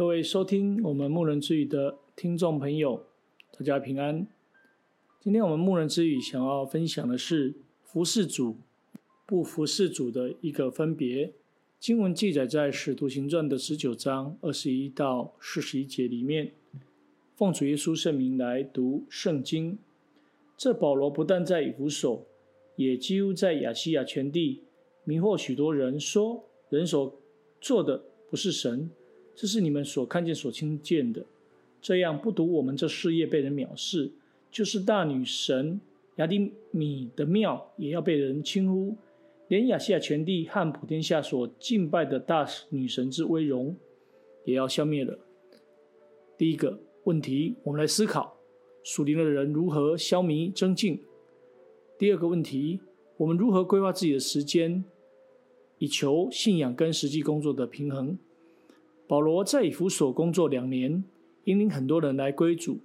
各位收听我们牧人之语的听众朋友，大家平安。今天我们牧人之语想要分享的是服侍主、不服侍主的一个分别。经文记载在《使徒行传》的十九章二十一到四十一节里面。奉主耶稣圣名来读圣经。这保罗不但在以弗所，也几乎在亚细亚全地迷惑许多人，说人所做的不是神，这是你们所看见、所听见的。这样不独我们这事业被人藐视，就是大女神雅典米的庙也要被人轻呼，连亚细亚全地和普天下所敬拜的大女神之威荣也要消灭了。第一个问题，我们来思考。属灵的人如何消弭争竞？第二个问题，我们如何规划自己的时间，以求信仰跟实际工作的平衡？保罗在以弗所工作两年，引领很多人来归主，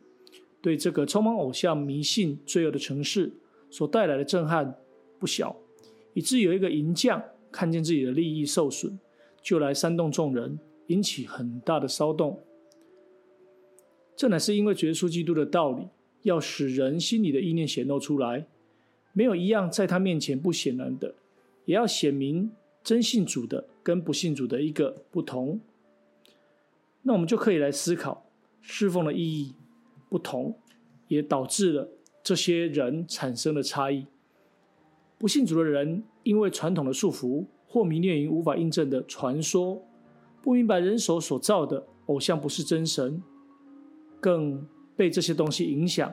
对这个充满偶像迷信罪恶的城市所带来的震撼不小，以致有一个银匠看见自己的利益受损，就来煽动众人，引起很大的骚动。这乃是因为耶稣基督的道理，要使人心里的意念显露出来，没有一样在他面前不显然的，也要显明真信主的跟不信主的一个不同。那我们就可以来思考，侍奉的意义不同，也导致了这些人产生了差异。不信主的人，因为传统的束缚或迷恋于无法印证的传说，不明白人手所造的偶像不是真神。更被这些东西影响，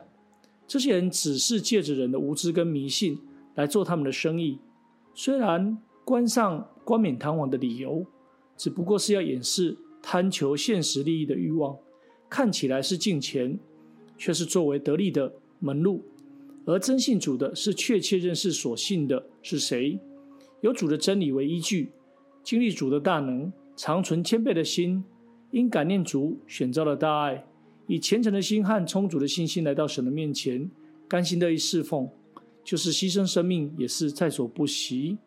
这些人只是借着人的无知跟迷信来做他们的生意。虽然冠上冠冕堂皇的理由，只不过是要掩饰贪求现实利益的欲望，看起来是敬虔，却是作为得利的门路。而真信主的是确切认识所信的是谁，有主的真理为依据，经历主的大能，常存谦卑的心，因感念主选召的大爱。以虔诚的心和充足的信心来到神的面前，甘心乐意侍奉，就是牺牲生命也是在所不惜。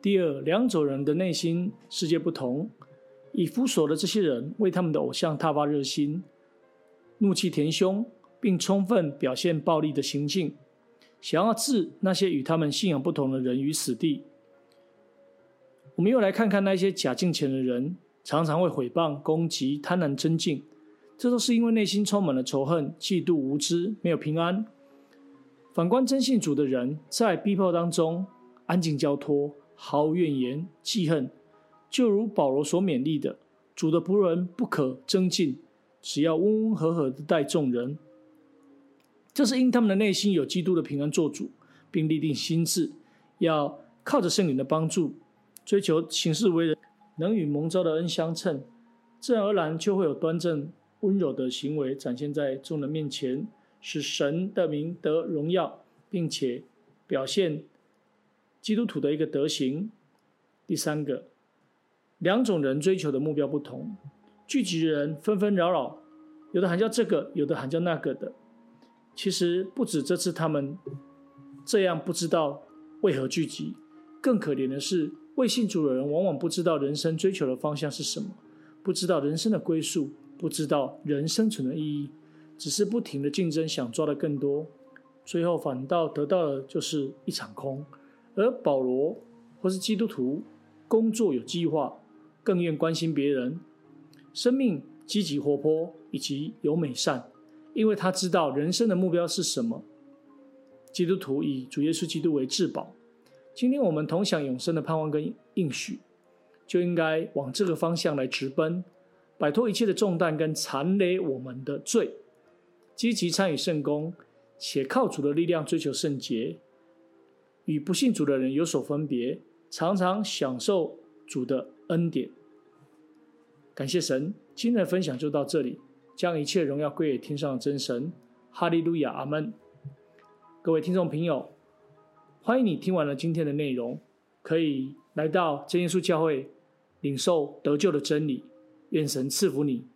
第二，两种人的内心世界不同。以弗所的这些人为他们的偶像大发热心，怒气填胸，并充分表现暴力的行径，想要置那些与他们信仰不同的人于死地。我们又来看看那些假敬虔的人，常常会毁谤、攻击、贪婪争竞。这都是因为内心充满了仇恨、嫉妒、无知，没有平安。反观真信主的人，在逼迫当中安静交托，毫无怨言、记恨，就如保罗所勉励的：“主的仆人不可争竞，只要温温和和的待众人。”这是因他们的内心有基督的平安做主，并立定心志，要靠着圣灵的帮助，追求行事为人能与蒙召的恩相称，自然而然就会有端正。温柔的行为展现在众人面前，使神的名得荣耀，并且表现基督徒的一个德行。第三个，两种人追求的目标不同，聚集的人纷纷扰扰，有的喊叫这个，有的喊叫那个的。其实不止这次他们这样不知道为何聚集，更可怜的是，未信主的人往往不知道人生追求的方向是什么，不知道人生的归宿。不知道人生存的意义，只是不停的竞争，想抓的更多，最后反倒得到的就是一场空。而保罗或是基督徒，工作有计划，更愿关心别人，生命积极活泼以及有美善，因为他知道人生的目标是什么。基督徒以主耶稣基督为至宝，今天我们同享永生的盼望跟应许，就应该往这个方向来直奔。摆脱一切的重担跟缠累我们的罪，积极参与圣工，且靠主的力量追求圣洁，与不信主的人有所分别，常常享受主的恩典。感谢神，今天的分享就到这里，将一切荣耀归给天上的真神。哈利路亚，阿门。各位听众朋友，欢迎你听完了今天的内容，可以来到真耶稣教会领受得救的真理。愿神赐福你。